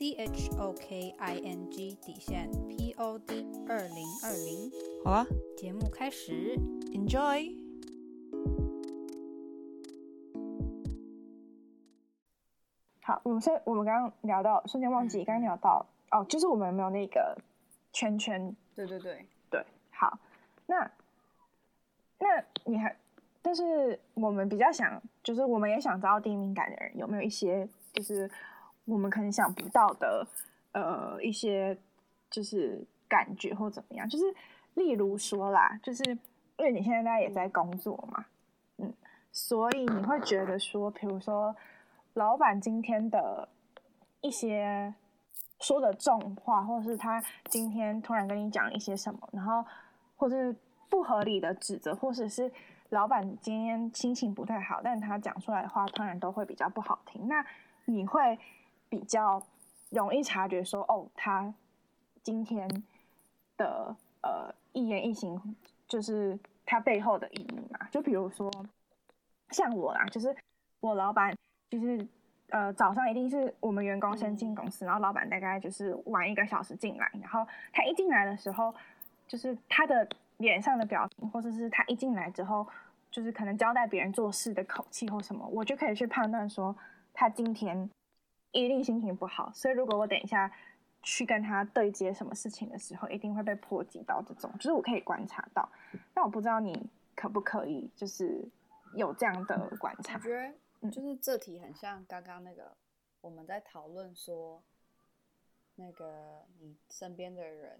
C H O K I N G 底线 P O D 二零二零。好啊，节目开始，Enjoy。好，我们先，我们刚刚聊到，瞬间忘记，刚刚聊到。哦，就是我们有没有那个圈圈？对对对对，好，那那你还，但是我们比较想，就是我们也想知道低敏感的人有没有一些，就是我们可能想不到的，呃，一些就是感觉或怎么样，就是例如说啦，就是因为你现在大家也在工作嘛，嗯，所以你会觉得说，比如说老板今天的一些。说的重话，或是他今天突然跟你讲一些什么，然后或是不合理的指责，或者是老板今天心情不太好，但他讲出来的话突然都会比较不好听。那你会比较容易察觉说，哦，他今天的呃一言一行，就是他背后的意义嘛？就比如说像我啦，就是我老板就是。呃，早上一定是我们员工先进公司，然后老板大概就是晚一个小时进来，然后他一进来的时候，就是他的脸上的表情，或者是他一进来之后，就是可能交代别人做事的口气或什么，我就可以去判断说他今天一定心情不好。所以如果我等一下去跟他对接什么事情的时候，一定会被波及到这种，就是我可以观察到。但我不知道你可不可以，就是有这样的观察觉。就是这题很像刚刚那个，我们在讨论说，那个你身边的人，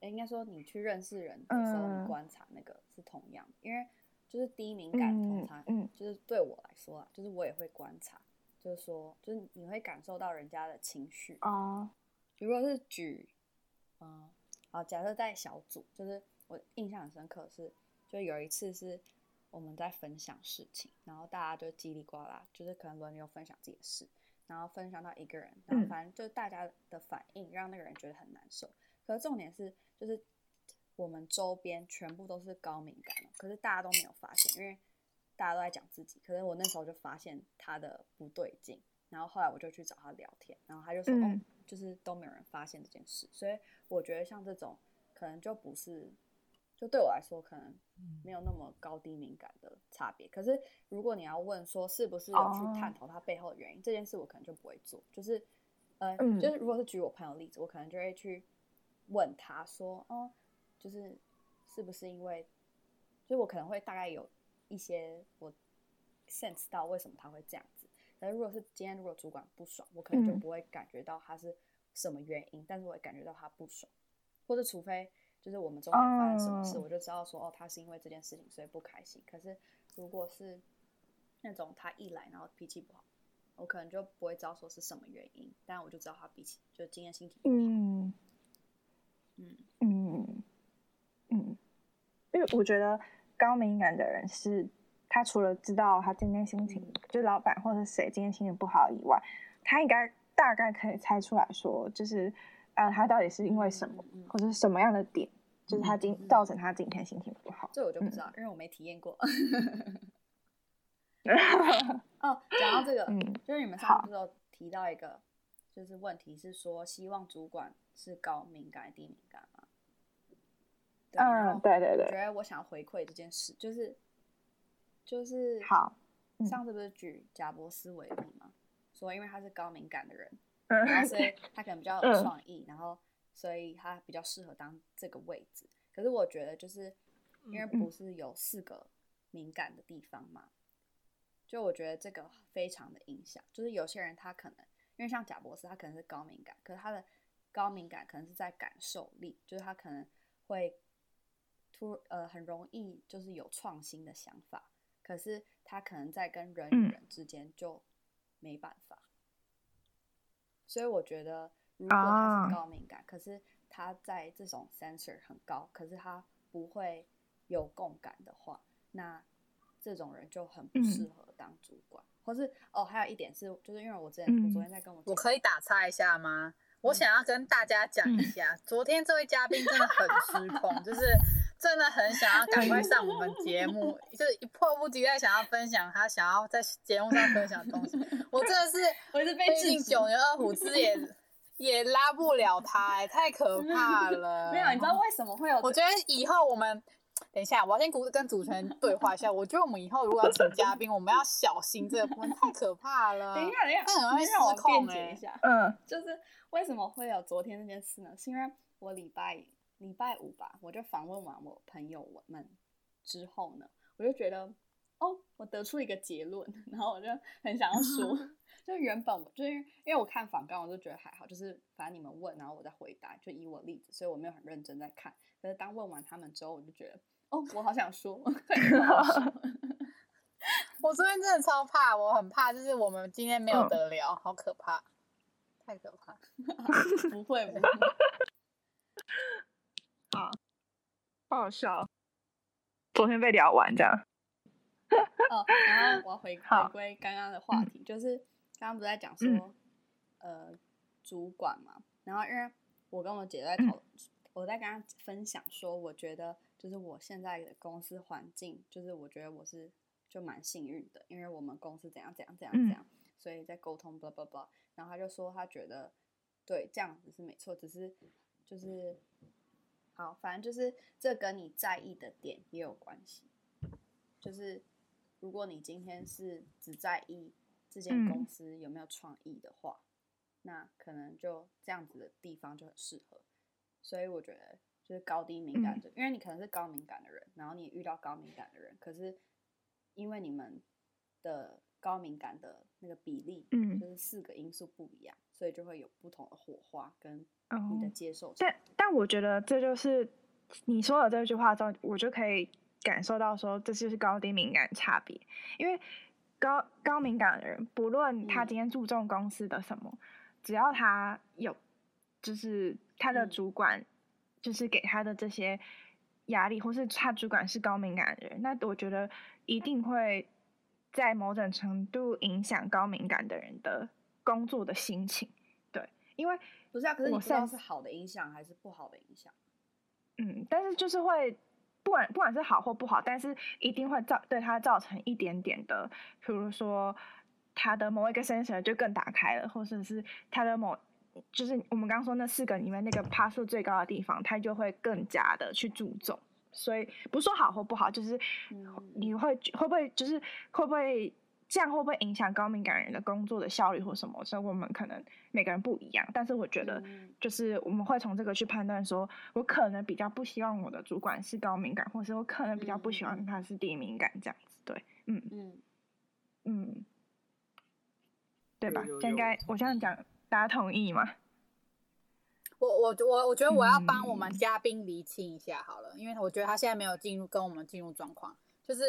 哎，应该说你去认识人的时候，你观察那个是同样，因为就是低敏感通常嗯，就是对我来说啊，就是我也会观察，就是说，就是你会感受到人家的情绪啊。如果是举，嗯，好，假设在小组，就是我印象很深刻是，就有一次是。我们在分享事情，然后大家就叽里呱啦，就是可能轮流分享自己的事，然后分享到一个人，然后反正就大家的反应让那个人觉得很难受。可是重点是，就是我们周边全部都是高敏感的，可是大家都没有发现，因为大家都在讲自己。可是我那时候就发现他的不对劲，然后后来我就去找他聊天，然后他就说：“哦，就是都没有人发现这件事。”所以我觉得像这种可能就不是。就对我来说，可能没有那么高低敏感的差别。可是，如果你要问说是不是有去探讨他背后的原因，oh. 这件事我可能就不会做。就是，呃，嗯、就是如果是举我朋友例子，我可能就会去问他说，哦，就是是不是因为，就我可能会大概有一些我 sense 到为什么他会这样子。但是如果是今天如果主管不爽，我可能就不会感觉到他是什么原因，嗯、但是我会感觉到他不爽，或者除非。就是我们中间发生什么事，我就知道说哦，他是因为这件事情所以不开心。可是如果是那种他一来然后脾气不好，我可能就不会知道说是什么原因，但我就知道他脾气就今天心情不好。嗯嗯嗯嗯，因为我觉得高敏感的人是，他除了知道他今天心情，嗯、就老板或者谁今天心情不好以外，他应该大概可以猜出来说，就是。啊，他到底是因为什么，嗯、或者是什么样的点，嗯、就是他今、嗯、造成他今天心情不好？这我就不知道，嗯、因为我没体验过。哦，讲到这个，嗯、就是你们上次有提到一个，就是问题是说，希望主管是高敏感、低敏感吗？嗯，对对对。我觉得我想要回馈这件事，就是就是好。嗯、上次不是举贾伯斯为例吗？说因为他是高敏感的人。然后所以他可能比较有创意，然后所以他比较适合当这个位置。可是我觉得就是因为不是有四个敏感的地方嘛，就我觉得这个非常的影响。就是有些人他可能因为像贾博士，他可能是高敏感，可是他的高敏感可能是在感受力，就是他可能会突呃很容易就是有创新的想法，可是他可能在跟人与人之间就没办法。所以我觉得，如果他是高敏感，啊、可是他在这种 sensor 很高，可是他不会有共感的话，那这种人就很不适合当主管。嗯、或是哦，还有一点是，就是因为我之前、嗯、我昨天在跟我，我可以打岔一下吗？我想要跟大家讲一下，嗯、昨天这位嘉宾真的很失控，就是真的很想要赶快上我们节目，就是迫不及待想要分享他想要在节目上分享的东西。我真的是，我是被毕竟九牛二虎之也 也拉不了他、欸，太可怕了。没有，你知道为什么会有？我觉得以后我们等一下，我要先跟主持人对话一下。我觉得我们以后如果要请嘉宾，我们要小心这个部分，太可怕了。等一下，等一下，很容易让我辩解一下。嗯，就是。为什么会有昨天那件事呢？是因为我礼拜礼拜五吧，我就访问完我朋友们之后呢，我就觉得，哦，我得出一个结论，然后我就很想要说，就原本我就是因为我看访纲，我就觉得还好，就是反正你们问，然后我再回答，就以我例子，所以我没有很认真在看。可是当问完他们之后，我就觉得，哦，我好想说，我昨天真的超怕，我很怕，就是我们今天没有得聊，好可怕。太可怕！不会，不会。好，不好笑。昨天被聊完这样。哦，然后我要回 回归刚刚的话题，就是刚刚不是在讲说，嗯、呃，主管嘛。然后因为我跟我姐在讨我在跟她分享说，我觉得就是我现在的公司环境，就是我觉得我是就蛮幸运的，因为我们公司怎样怎样怎样怎样。嗯所以在沟通，blah blah blah，然后他就说他觉得，对，这样子是没错，只是就是好，反正就是这跟你在意的点也有关系。就是如果你今天是只在意这间公司有没有创意的话，嗯、那可能就这样子的地方就很适合。所以我觉得就是高低敏感的，嗯、因为你可能是高敏感的人，然后你遇到高敏感的人，可是因为你们的。高敏感的那个比例，嗯，就是四个因素不一样，嗯、所以就会有不同的火花跟你的接受、哦。但但我觉得这就是你说了这句话之后，我就可以感受到说，这就是高低敏感差别。因为高高敏感的人，不论他今天注重公司的什么，嗯、只要他有，就是他的主管，就是给他的这些压力，嗯、或是他主管是高敏感的人，那我觉得一定会。在某种程度影响高敏感的人的工作的心情，对，因为不是啊，可是你不知道是好的影响还是不好的影响。嗯，但是就是会，不管不管是好或不好，但是一定会造对他造成一点点的，比如说他的某一个 sensor 就更打开了，或者是他的某，就是我们刚刚说那四个里面那个趴数最高的地方，他就会更加的去注重。所以不是说好或不好，就是你会会不会就是会不会这样会不会影响高敏感人的工作的效率或什么？所以我们可能每个人不一样，但是我觉得就是我们会从这个去判断，说我可能比较不希望我的主管是高敏感，或是我可能比较不喜欢他是低敏感这样子。对，嗯嗯嗯，对吧？这应该我这样讲，大家同意吗？我我我我觉得我要帮我们嘉宾厘清一下好了，嗯、因为我觉得他现在没有进入跟我们进入状况，就是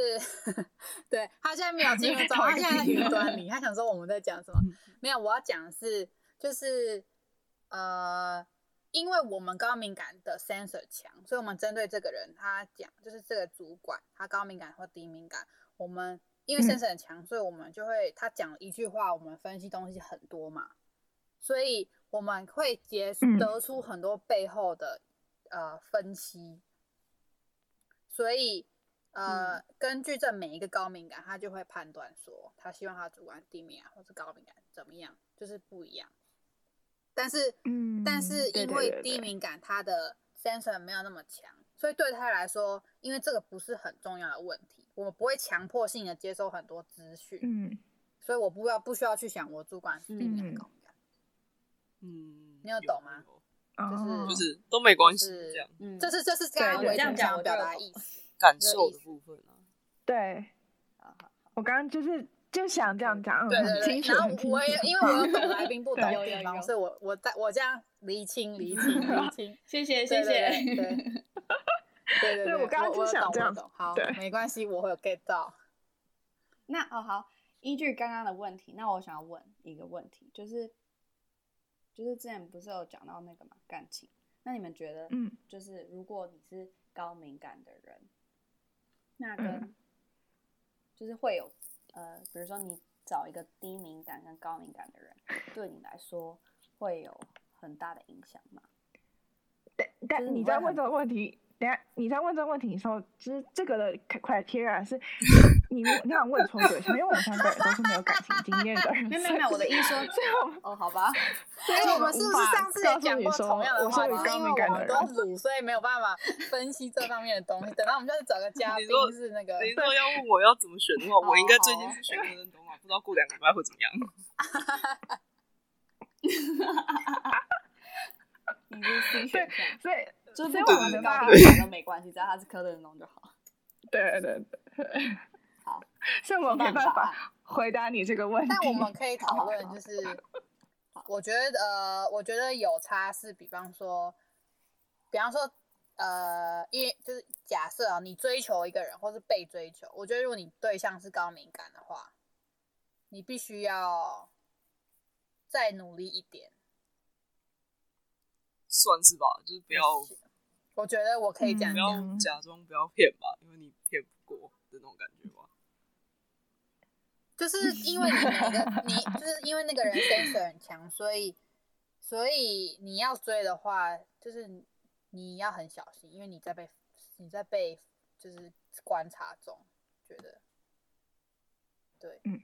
对他现在没有进入状况，他现在在云端里，他想说我们在讲什么？没有，我要讲的是就是呃，因为我们高敏感的 sensor 强，所以我们针对这个人他讲就是这个主管他高敏感或低敏感，我们因为 sensor 很强，嗯、所以我们就会他讲一句话，我们分析东西很多嘛，所以。我们会结得出很多背后的、嗯、呃分析，所以呃、嗯、根据这每一个高敏感，他就会判断说他希望他主管低敏感或是高敏感怎么样，就是不一样。但是，嗯，但是因为低敏感他的 sensor 没有那么强，所以对他来说，因为这个不是很重要的问题，我们不会强迫性的接收很多资讯，嗯，所以我不要不需要去想我主管低敏感。嗯，你有懂吗？就是就是都没关系，这样，嗯，这是这是刚刚我这样讲表达意思，感受的部分啊。对，我刚刚就是就想这样讲，对对对。然后我也因为我有懂来宾不懂的地方，所以我我在我这样厘清厘清厘清，谢谢 谢谢。对对 对，我刚刚就想这样懂，好，没关系，我会有 get 到。那哦好，依据刚刚的问题，那我想要问一个问题，就是。就是之前不是有讲到那个嘛感情，那你们觉得，嗯，就是如果你是高敏感的人，那跟、嗯、就是会有呃，比如说你找一个低敏感跟高敏感的人，对你来说会有很大的影响吗？但但你在问这个问题。等下，你在问这个问题的时候，就是这个的 criteria 是 你你想问错对象，因为我们三个人都是没有感情经验的人。没有没有，我的意思说，哦，好吧。所以我们是不是上次也讲过同样的话？因为我们都鲁，所以没有办法分析这方面的东西。等到我们就是找个嘉宾是那个，你说要问我要怎么选的话，我应该最近是选柯震东啊，不知道过两个礼拜会怎么样。你是 C 选项，所以。就不管是高敏感都没关系，只要他是柯震东就好。对对对，好，所以我没办法回答你这个问题。但我们可以讨论，就 是我觉得呃，我觉得有差是，比方说，比方说呃，因为就是假设啊，你追求一个人，或是被追求，我觉得如果你对象是高敏感的话，你必须要再努力一点。算是吧，就是不要。我觉得我可以这样、嗯，不要假装，不要骗吧，因为你骗不过的那种感觉吧。就是因为你那个你，就是因为那个人 sensor 很强，所以所以你要追的话，就是你要很小心，因为你在被你在被就是观察中，觉得对，嗯，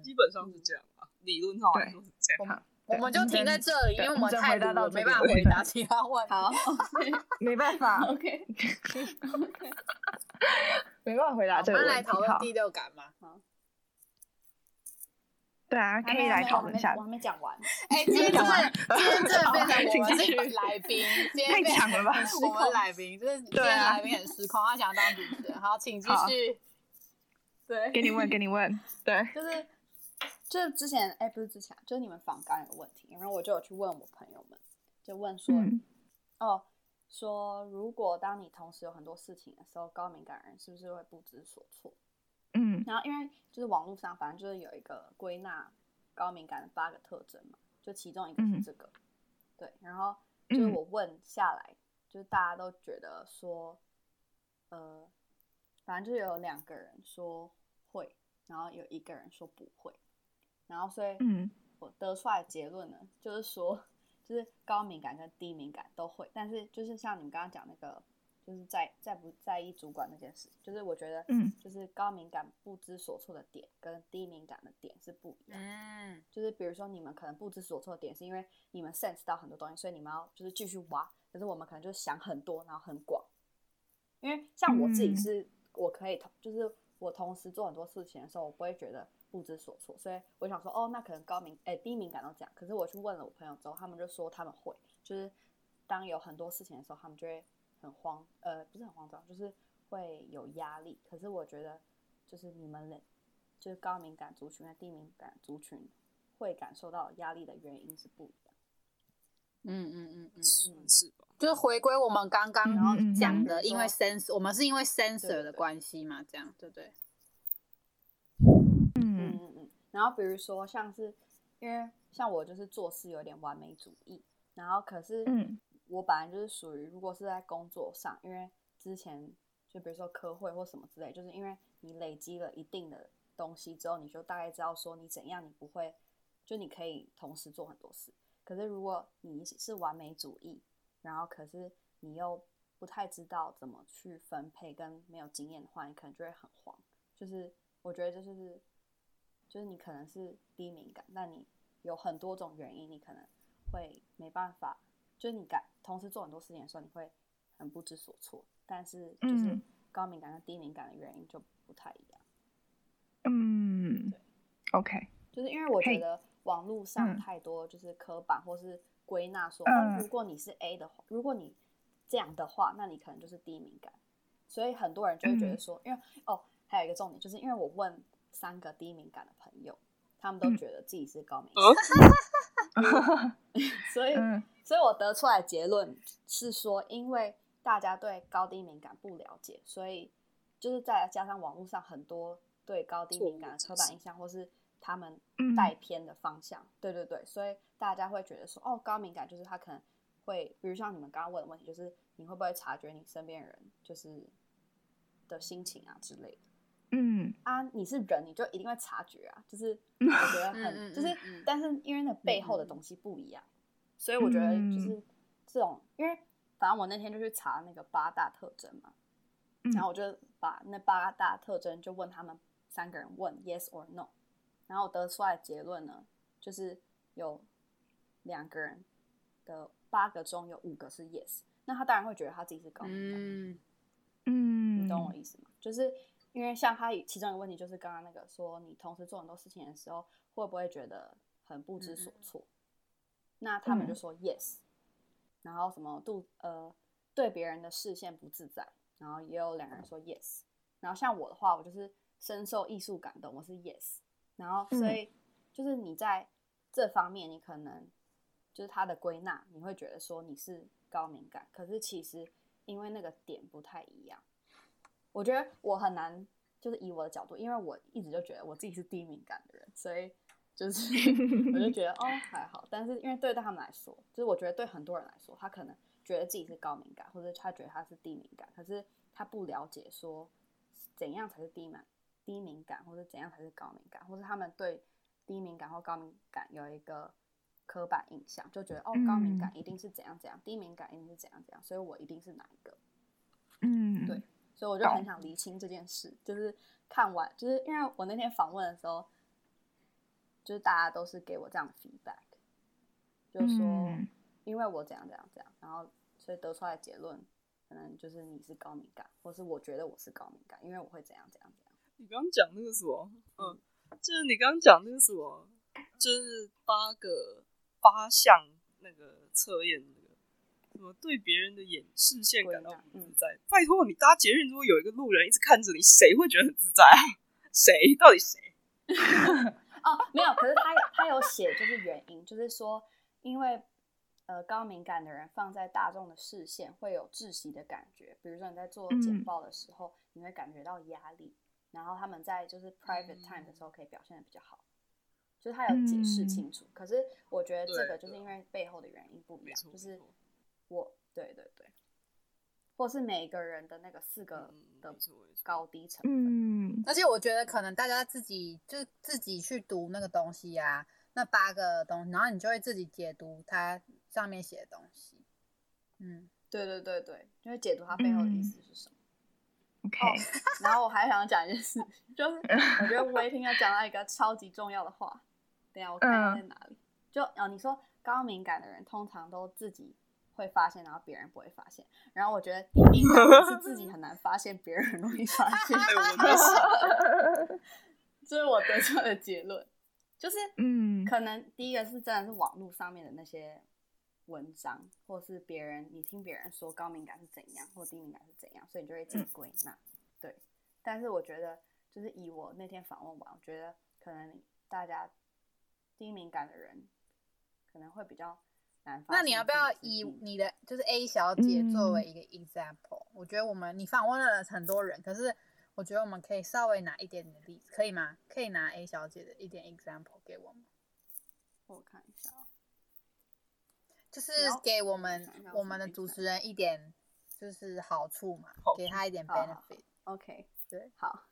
基本上是这样吧，嗯、理论上来说是这样。我们就停在这里，因为我们太多了，没办法回答其他问题。好，没办法。OK。没办法 回答这个问题。我们来讨论第六感嘛。对啊，可以来讨论一下。我还没讲完。哎，今天就是今天这变成我们是来宾，太强了吧？我们来宾就是今天来宾很失控，他想要当主持人。好，请继续。对，给你问，给你问。对，就是。就之前哎、欸，不是之前，就是你们访纲有问题，然后我就有去问我朋友们，就问说，嗯、哦，说如果当你同时有很多事情的时候，高敏感人是不是会不知所措？嗯，然后因为就是网络上反正就是有一个归纳高敏感的八个特征嘛，就其中一个是这个，嗯、对，然后就是我问下来，就是大家都觉得说，呃，反正就是有两个人说会，然后有一个人说不会。然后，所以我得出来的结论呢，嗯、就是说，就是高敏感跟低敏感都会，但是就是像你们刚刚讲那个，就是在在不在意主管那件事，就是我觉得，嗯，就是高敏感不知所措的点跟低敏感的点是不一样。嗯，就是比如说你们可能不知所措的点是因为你们 sense 到很多东西，所以你们要就是继续挖，可是我们可能就是想很多，然后很广。因为像我自己是，嗯、我可以同，就是我同时做很多事情的时候，我不会觉得。不知所措，所以我想说，哦，那可能高敏，哎、欸，低敏感都这样。可是我去问了我朋友之后，他们就说他们会，就是当有很多事情的时候，他们就会很慌，呃，不是很慌张，就是会有压力。可是我觉得，就是你们，就是高敏感族群和低敏感族群会感受到压力的原因是不一样。嗯嗯嗯嗯，是吧？就是回归我们刚刚然后讲的，因为 sensor，嗯、我们是因为 sensor 的关系嘛，这样对不对？嗯嗯嗯然后比如说，像是因为像我就是做事有点完美主义，然后可是我本来就是属于，如果是在工作上，因为之前就比如说科会或什么之类，就是因为你累积了一定的东西之后，你就大概知道说你怎样，你不会就你可以同时做很多事。可是如果你是完美主义，然后可是你又不太知道怎么去分配，跟没有经验的话，你可能就会很慌。就是我觉得这就是。就是你可能是低敏感，那你有很多种原因，你可能会没办法。就是你感同时做很多事情的时候，你会很不知所措。但是就是高敏感跟低敏感的原因就不太一样。嗯，对，OK，就是因为我觉得网络上太多就是刻板或是归纳说，如果你是 A 的话，如果你这样的话，那你可能就是低敏感。所以很多人就会觉得说，嗯、因为哦，还有一个重点，就是因为我问。三个低敏感的朋友，他们都觉得自己是高敏感，所以，所以我得出来的结论是说，因为大家对高低敏感不了解，所以就是再加上网络上很多对高低敏感的刻板印象，或是他们带偏的方向，对对对，所以大家会觉得说，哦，高敏感就是他可能会，比如像你们刚刚问的问题，就是你会不会察觉你身边人就是的心情啊之类的？嗯啊，你是人，你就一定会察觉啊。就是 我觉得很，就是，但是因为那背后的东西不一样，所以我觉得就是这种，因为反正我那天就去查那个八大特征嘛，然后我就把那八大特征就问他们三个人问 yes or no，然后得出来的结论呢，就是有两个人的八个中有五个是 yes，那他当然会觉得他自己是高敏感，嗯嗯，你懂我意思吗？就是。因为像他其中一个问题就是刚刚那个说，你同时做很多事情的时候，会不会觉得很不知所措？嗯、那他们就说 yes，、嗯、然后什么度呃对别人的视线不自在，然后也有两个人说 yes，然后像我的话，我就是深受艺术感动，我是 yes，然后所以就是你在这方面，你可能就是他的归纳，你会觉得说你是高敏感，可是其实因为那个点不太一样。我觉得我很难，就是以我的角度，因为我一直就觉得我自己是低敏感的人，所以就是 我就觉得哦还好。但是因为对待他们来说，就是我觉得对很多人来说，他可能觉得自己是高敏感，或者他觉得他是低敏感，可是他不了解说怎样才是低敏低敏感，或者怎样才是高敏感，或者他们对低敏感或高敏感有一个刻板印象，就觉得哦高敏感一定是怎样怎样，低敏感一定是怎样怎样，所以我一定是哪一个？嗯，对。所以我就很想厘清这件事，哦、就是看完，就是因为我那天访问的时候，就是大家都是给我这样的 feedback，就是说，嗯、因为我怎样怎样怎样，然后所以得出来的结论，可能就是你是高敏感，或是我觉得我是高敏感，因为我会怎样怎样怎样。你刚刚讲那个什么？嗯，就是你刚刚讲那个什么，就是八个八项那个测验。什么对别人的眼视线感到不自在？嗯、拜托你搭捷运，如果有一个路人一直看着你，谁会觉得很自在啊？谁？到底谁？哦，没有。可是他他有写，就是原因，就是说，因为呃高敏感的人放在大众的视线会有窒息的感觉。比如说你在做简报的时候，嗯、你会感觉到压力，然后他们在就是 private time 的时候可以表现的比较好。就是他有解释清楚。嗯、可是我觉得这个就是因为背后的原因不一样，就是。我对对对，或是每个人的那个四个的高低成分，嗯，而且我觉得可能大家自己就自己去读那个东西呀、啊，那八个东西，然后你就会自己解读它上面写的东西，嗯，对对对对，就会解读它背后的意思是什么。嗯、OK，、oh, 然后我还想讲一件事，就是我觉得威霆要讲到一个超级重要的话，等一下我看看在哪里，嗯、就哦，你说高敏感的人通常都自己。会发现，然后别人不会发现。然后我觉得低敏感是自己很难发现，别人很容易发现。这是我得出的结论，就是嗯，可能第一个是真的是网络上面的那些文章，或是别人你听别人说高敏感是怎样，或低敏感是怎样，所以你就会自己归纳。嗯、对，但是我觉得就是以我那天访问完，我觉得可能大家低敏感的人可能会比较。那你要不要以你的就是 A 小姐作为一个 example？、嗯、我觉得我们你访问了很多人，可是我觉得我们可以稍微拿一点点例子，可以吗？可以拿 A 小姐的一点 example 给我们。我看一下，就是给我们我们的主持人一点就是好处嘛，给他一点 benefit。OK，对，好，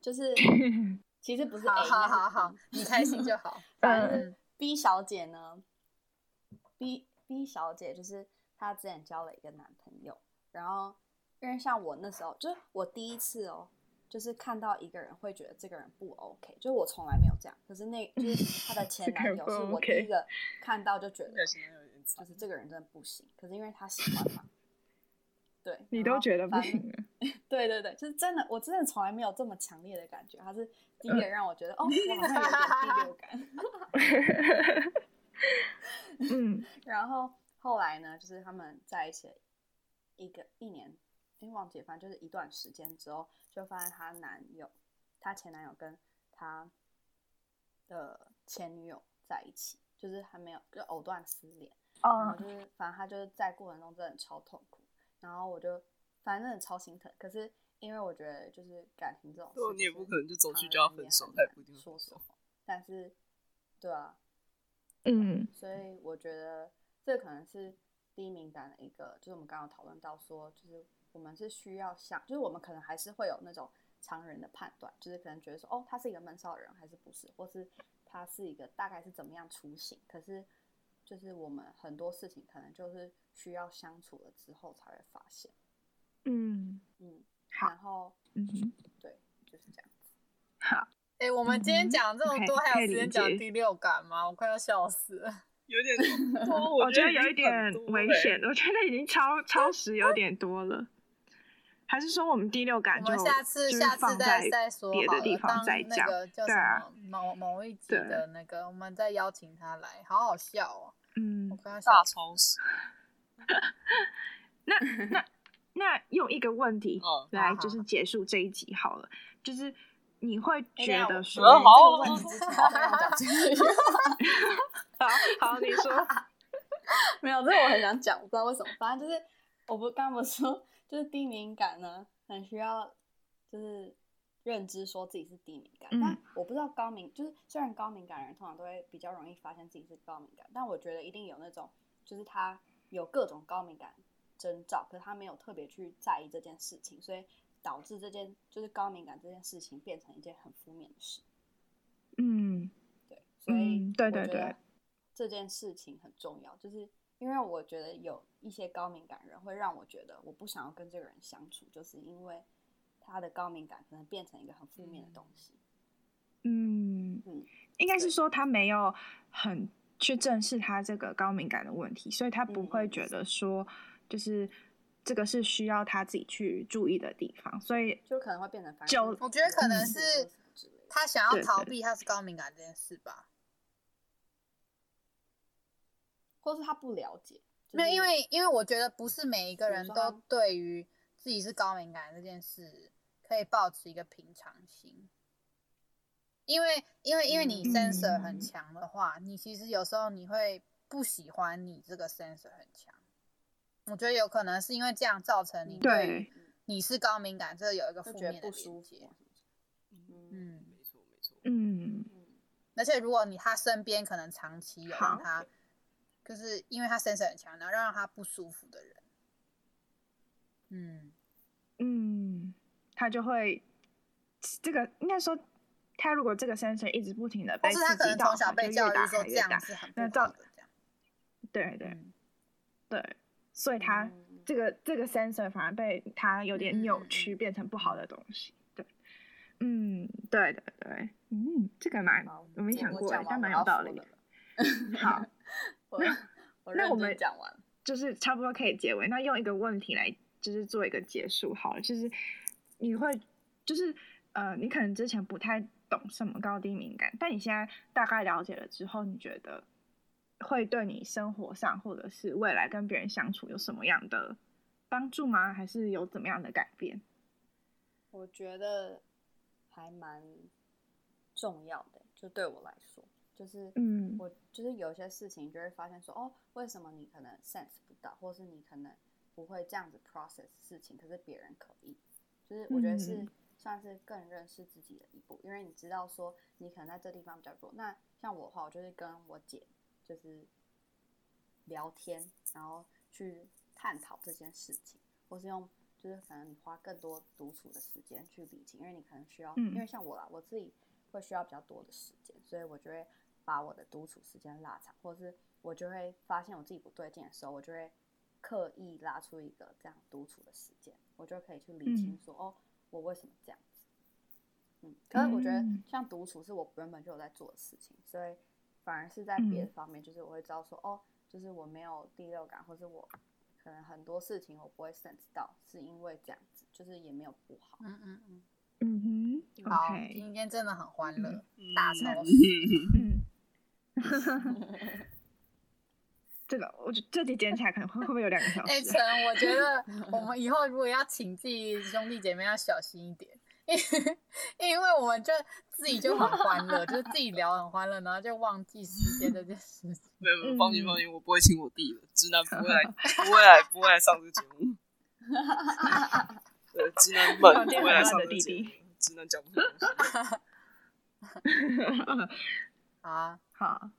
就是 其实不是 A，好好好，你开心就好。反正 B 小姐呢？B B 小姐就是她之前交了一个男朋友，然后因为像我那时候，就是我第一次哦，就是看到一个人会觉得这个人不 OK，就是我从来没有这样，可是那就是她的前男友是我第一个看到就觉得，就是这个人真的不行，可是因为他喜欢嘛，对，你都觉得不行了，对对对，就是真的，我真的从来没有这么强烈的感觉，他是第一个让我觉得哦，我好像有点第六感。嗯，然后后来呢，就是他们在一起一个一年，因为忘记，反正就是一段时间之后，就发现她男友，她前男友跟她的前女友在一起，就是还没有就藕断丝连，然后就是反正他就是在过程中真的超痛苦，然后我就反正真的超心疼，可是因为我觉得就是感情这种事，你也不可能就走去就要分手，他也不一定说实话，但是对啊。嗯，所以我觉得这可能是低敏感的一个，就是我们刚刚讨论到说，就是我们是需要想，就是我们可能还是会有那种常人的判断，就是可能觉得说，哦，他是一个闷骚的人，还是不是，或是他是一个大概是怎么样出行，可是就是我们很多事情可能就是需要相处了之后才会发现。嗯。嗯，好，然后嗯，对，就是这样子。好，哎、欸，我们今天讲这么多，嗯、还有时间讲第六感吗？我快要笑死了。有点多，我觉得有一点危险，我觉得已经超 超时有点多了。还是说我们第六感就下次下次再再说别的地方再讲？对啊，某某一集的那个，我们再邀请他来，好好笑哦。嗯，我刚刚大超时。那那那用一个问题来就是结束这一集好了，嗯、就是你会觉得说，好，好，好，你说，没有，这个我很想讲，我不知道为什么，反正就是，我不刚刚不是说，就是低敏感呢，很需要就是认知说自己是低敏感，嗯、但我不知道高敏，就是虽然高敏感人通常都会比较容易发现自己是高敏感，但我觉得一定有那种，就是他有各种高敏感征兆，可是他没有特别去在意这件事情，所以导致这件就是高敏感这件事情变成一件很负面的事。嗯，对，所以、嗯、对对对，这件事情很重要，就是因为我觉得有一些高敏感人会让我觉得我不想要跟这个人相处，就是因为他的高敏感可能变成一个很负面的东西。嗯嗯，应该是说他没有很去正视他这个高敏感的问题，所以他不会觉得说。就是这个是需要他自己去注意的地方，所以就可能会变成就我觉得可能是他想要逃避他是高敏感这件事吧，或是他不了解，没有，因为因为我觉得不是每一个人都对于自己是高敏感这件事可以保持一个平常心，因为因为因为你 sensor 很强的话，你其实有时候你会不喜欢你这个 sensor 很强。我觉得有可能是因为这样造成你对你是高敏感，这有一个负面的连接。嗯，没错没错。嗯，而且如果你他身边可能长期有让他，就是因为他 sensor 很强，然后让他不舒服的人，嗯嗯，他就会这个应该说，他如果这个 sensor 一直不停的被刺激到，是他可能从小被教育说这样是很不好的，这样。对对对。所以他这个、嗯、这个 sensor 反而被他有点扭曲，变成不好的东西。对，嗯，对对对，嗯，这个蛮我没想过，但蛮有道理的。好，那那我们讲完，就是差不多可以结尾。那用一个问题来，就是做一个结束好了。就是你会，就是呃，你可能之前不太懂什么高低敏感，但你现在大概了解了之后，你觉得？会对你生活上或者是未来跟别人相处有什么样的帮助吗？还是有怎么样的改变？我觉得还蛮重要的，就对我来说，就是嗯，我就是有些事情就会发现说，哦，为什么你可能 sense 不到，或是你可能不会这样子 process 事情，可是别人可以，就是我觉得是算是更认识自己的一步，因为你知道说你可能在这地方比较弱。那像我的话，我就是跟我姐。就是聊天，然后去探讨这件事情，或是用就是可能你花更多独处的时间去理清，因为你可能需要，嗯、因为像我啦，我自己会需要比较多的时间，所以我就会把我的独处时间拉长，或是我就会发现我自己不对劲的时候，我就会刻意拉出一个这样独处的时间，我就可以去理清说，嗯、哦，我为什么这样子？嗯，可是我觉得像独处是我原本就有在做的事情，所以。反而是在别的方面，嗯、就是我会知道说，哦，就是我没有第六感，或是我可能很多事情我不会 sense 到，是因为这样子，就是也没有不好。嗯嗯嗯嗯哼，好，okay. 今天真的很欢乐，嗯、大超市。这个我觉得这集剪起来可能会会不会有两个小时？哎、欸，陈，我觉得我们以后如果要请自己兄弟姐妹要小心一点。因 因为我们就自己就很欢乐，就是自己聊很欢乐，然后就忘记时间这件事情。没有没有，放心放心，我不会请我弟的，直男不会来，不会来，不会来上这个节目。对，直男们不会来上这个节目，直男讲不出东西。好啊，好。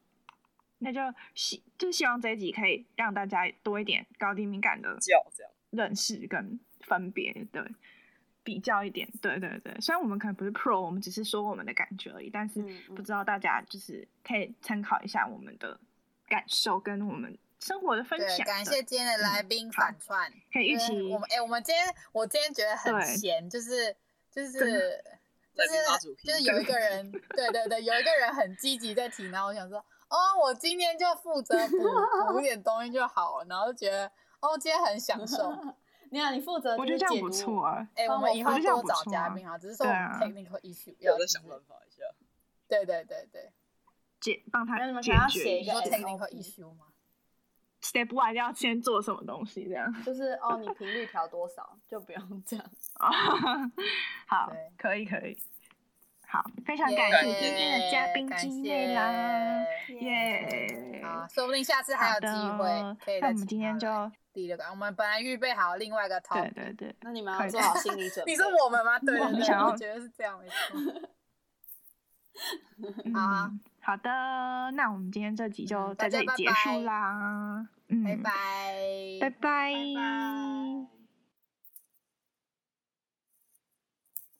那就希就希望这一集可以让大家多一点高低敏感的叫这样认识跟分别，对，比较一点，对对对。虽然我们可能不是 pro，我们只是说我们的感觉而已，但是不知道大家就是可以参考一下我们的感受跟我们生活的分享。感谢今天的来宾反串，嗯、可以一起。我们哎、欸，我们今天我今天觉得很闲，就是就是。就是 就是有一个人，对对对，有一个人很积极在提，然后我想说，哦，我今天就负责补补点东西就好了，然后就觉得，哦，今天很享受。你好，你负责，我觉得这样不错啊。哎，我们以后多找嘉宾啊，只是说 technical issue 要再想办法一下。对对对对，解帮他解决一个 technical issue 吗？Step one 要先做什么东西？这样就是哦，你频率调多少就不用这样。好，可以可以。好，非常感谢今天的嘉宾机会啦，耶！啊，说不定下次还有机会。那我们今天就第六个，我们本来预备好另外一个套，对对对，那你们要做好心理准备。你说我们吗？对 对对，我觉得是这样没错。好，好的，那我们今天这集就在这里结束啦，拜拜，拜拜，拜拜。